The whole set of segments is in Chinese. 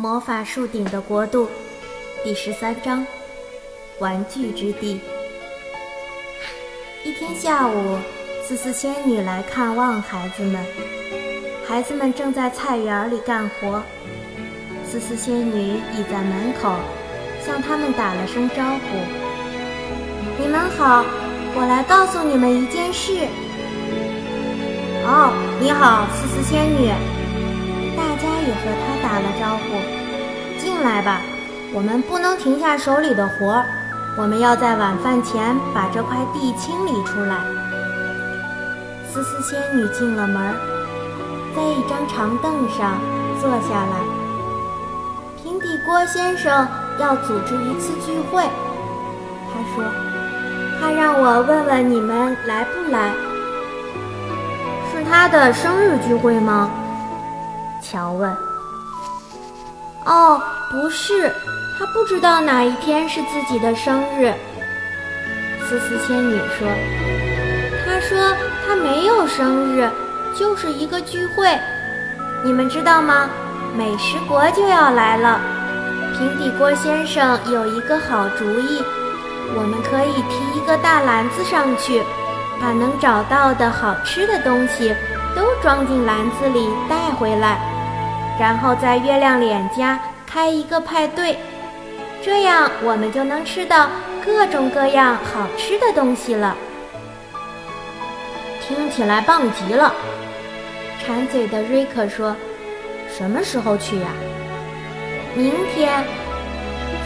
魔法树顶的国度，第十三章，玩具之地。一天下午，思思仙女来看望孩子们，孩子们正在菜园里干活。思思仙女倚在门口，向他们打了声招呼：“你们好，我来告诉你们一件事。”哦，你好，思思仙女。家也和他打了招呼，进来吧，我们不能停下手里的活儿，我们要在晚饭前把这块地清理出来。思思仙女进了门，在一张长凳上坐下来。平底锅先生要组织一次聚会，他说，他让我问问你们来不来。是他的生日聚会吗？乔问：“哦，不是，他不知道哪一天是自己的生日。”思思仙女说：“他说他没有生日，就是一个聚会。你们知道吗？美食国就要来了。平底锅先生有一个好主意，我们可以提一个大篮子上去，把能找到的好吃的东西都装进篮子里带回来。”然后在月亮脸家开一个派对，这样我们就能吃到各种各样好吃的东西了。听起来棒极了！馋嘴的瑞克说：“什么时候去呀？”明天。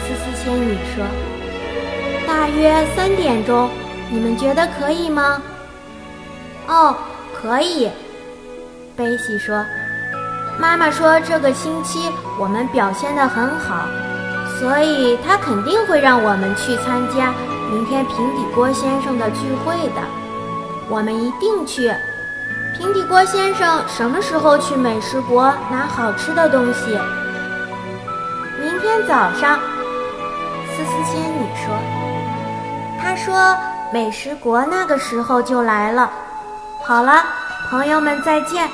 思思仙女说：“大约三点钟，你们觉得可以吗？”哦，可以。贝西说。妈妈说：“这个星期我们表现得很好，所以她肯定会让我们去参加明天平底锅先生的聚会的。我们一定去。平底锅先生什么时候去美食国拿好吃的东西？明天早上。”思思仙女说：“她说美食国那个时候就来了。好了，朋友们，再见。”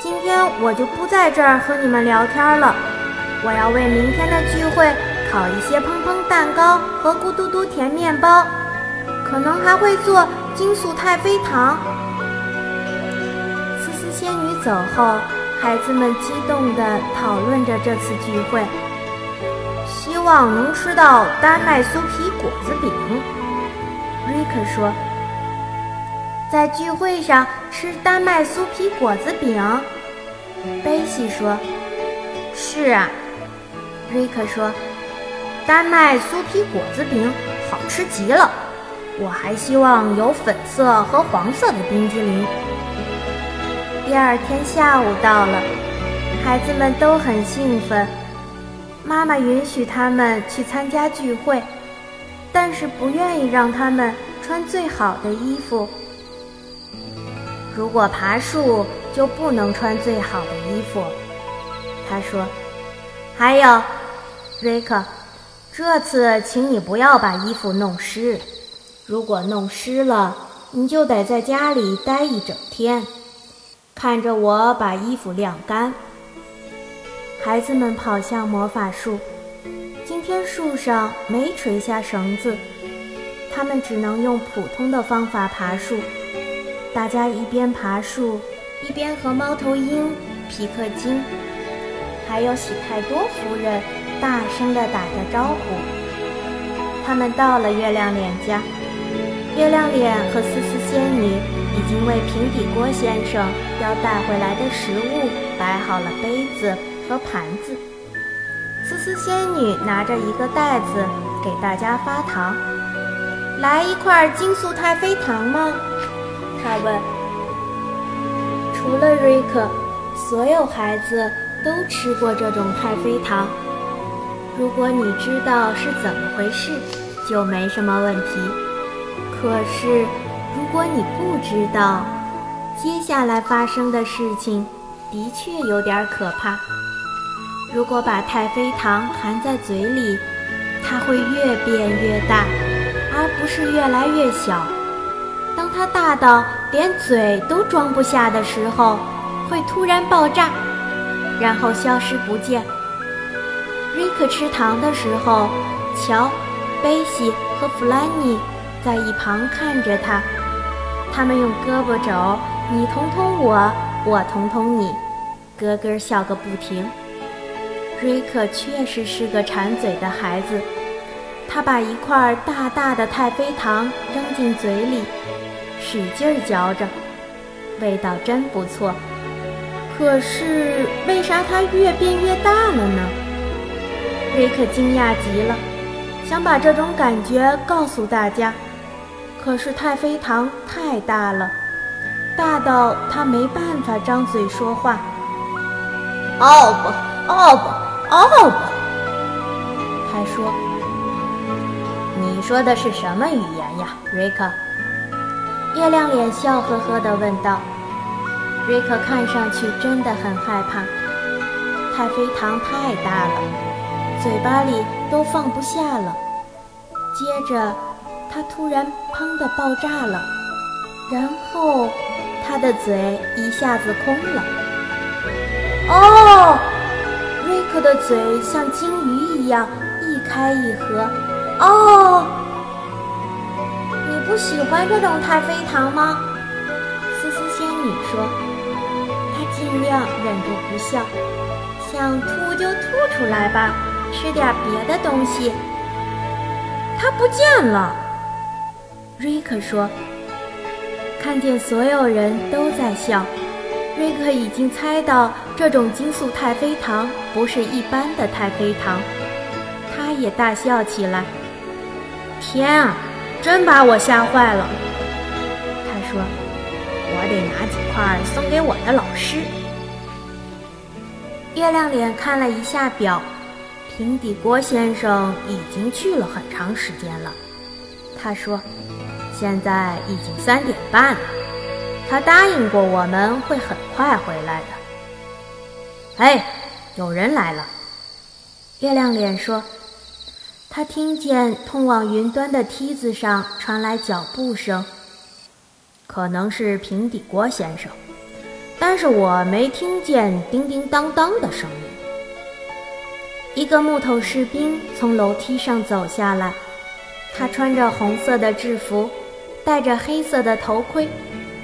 今天我就不在这儿和你们聊天了，我要为明天的聚会烤一些砰砰蛋糕和咕嘟嘟甜面包，可能还会做金属太妃糖。思思仙女走后，孩子们激动地讨论着这次聚会，希望能吃到丹麦酥皮果子饼。瑞克说。在聚会上吃丹麦酥皮果子饼，贝西说：“是啊。”瑞克说：“丹麦酥皮果子饼好吃极了，我还希望有粉色和黄色的冰激凌。”第二天下午到了，孩子们都很兴奋。妈妈允许他们去参加聚会，但是不愿意让他们穿最好的衣服。如果爬树，就不能穿最好的衣服。他说：“还有，瑞克，这次请你不要把衣服弄湿。如果弄湿了，你就得在家里待一整天，看着我把衣服晾干。”孩子们跑向魔法树，今天树上没垂下绳子，他们只能用普通的方法爬树。大家一边爬树，一边和猫头鹰、皮克金，还有喜太多夫人大声地打着招呼。他们到了月亮脸家，月亮脸和思思仙女已经为平底锅先生要带回来的食物摆好了杯子和盘子。思思仙女拿着一个袋子给大家发糖，来一块金素太妃糖吗？他问：“除了瑞克，所有孩子都吃过这种太妃糖。如果你知道是怎么回事，就没什么问题。可是，如果你不知道，接下来发生的事情的确有点可怕。如果把太妃糖含在嘴里，它会越变越大，而不是越来越小。”当它大到连嘴都装不下的时候，会突然爆炸，然后消失不见。瑞克吃糖的时候，乔、贝西和弗兰尼在一旁看着他。他们用胳膊肘你捅捅我，我捅捅你，咯咯笑个不停。瑞克确实是个馋嘴的孩子，他把一块大大的太妃糖扔进嘴里，使劲嚼着，味道真不错。可是为啥它越变越大了呢？瑞克惊讶极了，想把这种感觉告诉大家。可是太妃糖太大了，大到他没办法张嘴说话。哦不，哦不，哦不！他说：“你说的是什么语言呀，瑞克？”月亮脸笑呵呵地问道。瑞克看上去真的很害怕，太妃糖太大了，嘴巴里都放不下了。接着。他突然“砰”的爆炸了，然后他的嘴一下子空了。哦，瑞克的嘴像鲸鱼一样一开一合。哦，不喜欢这种太妃糖吗？思思仙女说。她尽量忍住不笑，想吐就吐出来吧，吃点别的东西。它不见了。瑞克说：“看见所有人都在笑，瑞克已经猜到这种金素太妃糖不是一般的太妃糖，他也大笑起来。天啊，真把我吓坏了！”他说：“我得拿几块送给我的老师。”月亮脸看了一下表，平底锅先生已经去了很长时间了。他说。现在已经三点半了，他答应过我们会很快回来的。哎，有人来了！月亮脸说，他听见通往云端的梯子上传来脚步声，可能是平底锅先生，但是我没听见叮叮当当的声音。一个木头士兵从楼梯上走下来，他穿着红色的制服。戴着黑色的头盔，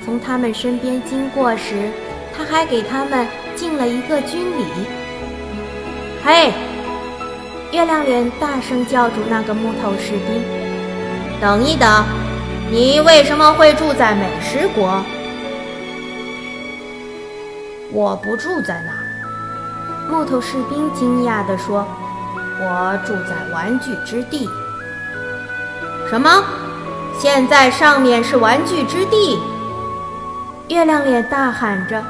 从他们身边经过时，他还给他们敬了一个军礼。嘿，月亮脸大声叫住那个木头士兵：“等一等，你为什么会住在美食国？”“我不住在那儿。”木头士兵惊讶地说，“我住在玩具之地。”“什么？”现在上面是玩具之地，月亮脸大喊着，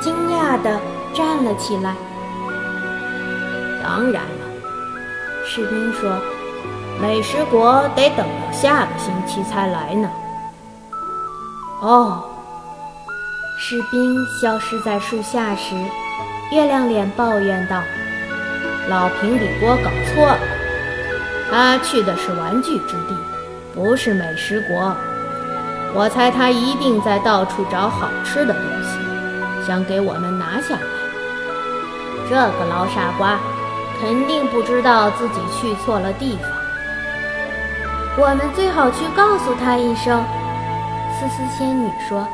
惊讶地站了起来。当然，士兵说，美食国得等到下个星期才来呢。哦，士兵消失在树下时，月亮脸抱怨道：“老平底锅搞错了，他去的是玩具之地。”不是美食国，我猜他一定在到处找好吃的东西，想给我们拿下来。这个老傻瓜，肯定不知道自己去错了地方。我们最好去告诉他一声。思思仙女说：“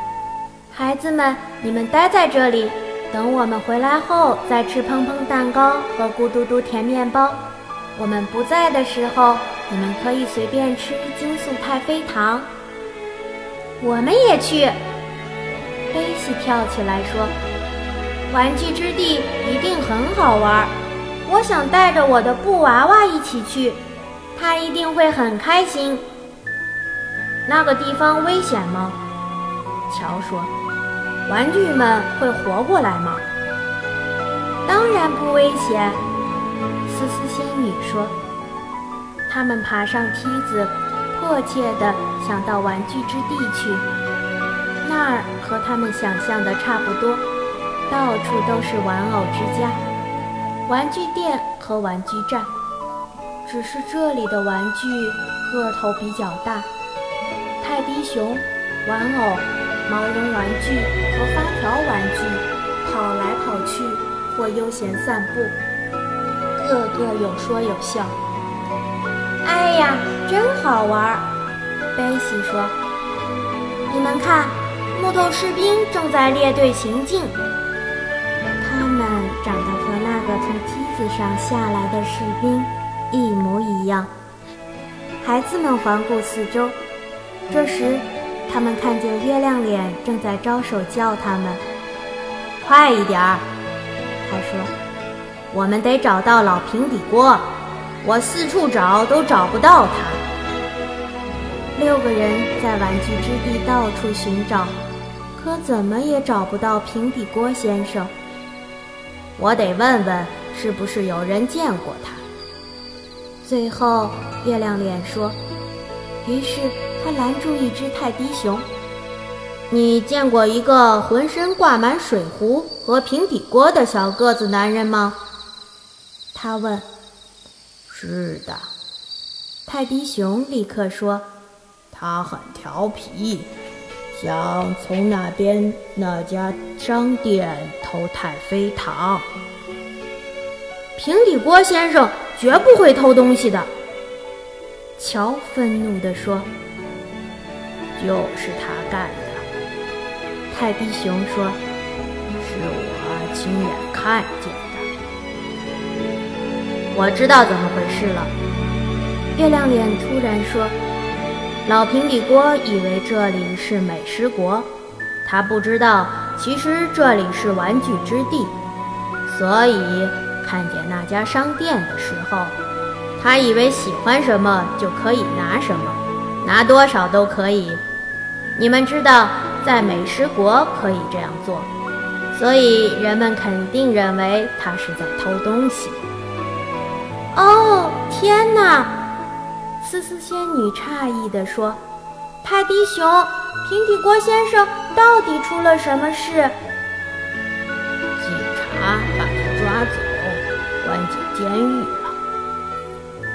孩子们，你们待在这里，等我们回来后再吃砰砰蛋糕和咕嘟嘟甜面包。我们不在的时候。”你们可以随便吃金素太妃糖。我们也去。贝西跳起来说：“玩具之地一定很好玩，我想带着我的布娃娃一起去，他一定会很开心。”那个地方危险吗？乔说：“玩具们会活过来吗？”当然不危险。思思仙女说。他们爬上梯子，迫切地想到玩具之地去。那儿和他们想象的差不多，到处都是玩偶之家、玩具店和玩具站。只是这里的玩具个头比较大，泰迪熊、玩偶、毛绒玩具和发条玩具跑来跑去或悠闲散步。个个有说有笑。哎呀，真好玩！贝西说：“你们看，木头士兵正在列队行进。和从梯子上下来的士兵一模一样。”孩子们环顾四周，这时，他们看见月亮脸正在招手叫他们：“快一点儿！”他说：“我们得找到老平底锅，我四处找都找不到它。”六个人在玩具之地到处寻找，可怎么也找不到平底锅先生。我得问问，是不是有人见过他。最后，月亮脸说：“于是他拦住一只泰迪熊。你见过一个浑身挂满水壶和平底锅的小个子男人吗？”他问。“是的。”泰迪熊立刻说：“他很调皮，想从那边那家商店偷太妃糖。”平底锅先生。绝不会偷东西的，乔愤怒地说：“就是他干的。”泰迪熊说：“是我亲眼看见的。”我知道怎么回事了。月亮脸突然说：“老平底锅以为这里是美食国，他不知道其实这里是玩具之地，所以。”看见那家商店的时候，他以为喜欢什么就可以拿什么，拿多少都可以。你们知道，在美食国可以这样做，所以人们肯定认为他是在偷东西。哦，天哪！思思仙女诧异地说：“泰迪熊，平底锅先生到底出了什么事？”警察把他抓走。关进监狱了。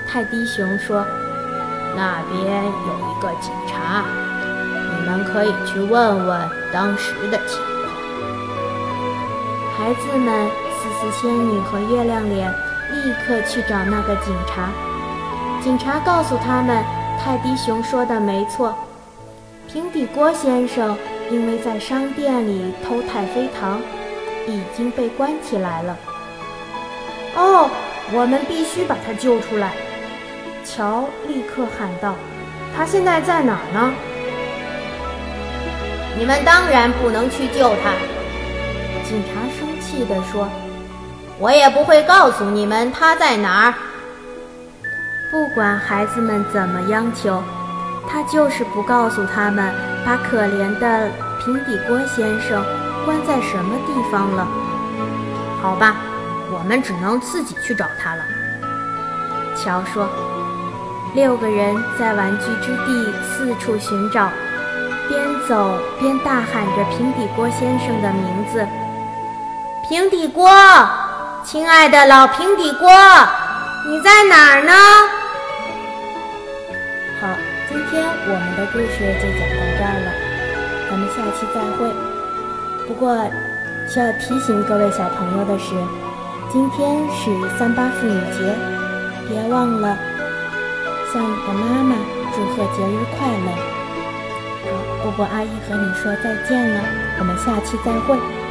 泰迪熊说：“那边有一个警察，你们可以去问问当时的情况。”孩子们，思思仙女和月亮脸立刻去找那个警察。警察告诉他们，泰迪熊说的没错，平底锅先生因为在商店里偷太妃糖，已经被关起来了。哦，我们必须把他救出来！乔立刻喊道：“他现在在哪儿呢？”你们当然不能去救他！警察生气地说：“我也不会告诉你们他在哪儿。”不管孩子们怎么央求，他就是不告诉他们把可怜的平底锅先生关在什么地方了。好吧。我们只能自己去找他了，乔说。六个人在玩具之地四处寻找，边走边大喊着平底锅先生的名字：“平底锅，亲爱的老平底锅，你在哪儿呢？”我们的故事就讲到这儿了，咱们下期再会。不过，需要提醒各位小朋友的是。今天是三八妇女节，别忘了向你的妈妈祝贺节日快乐。好，波波阿姨和你说再见了，我们下期再会。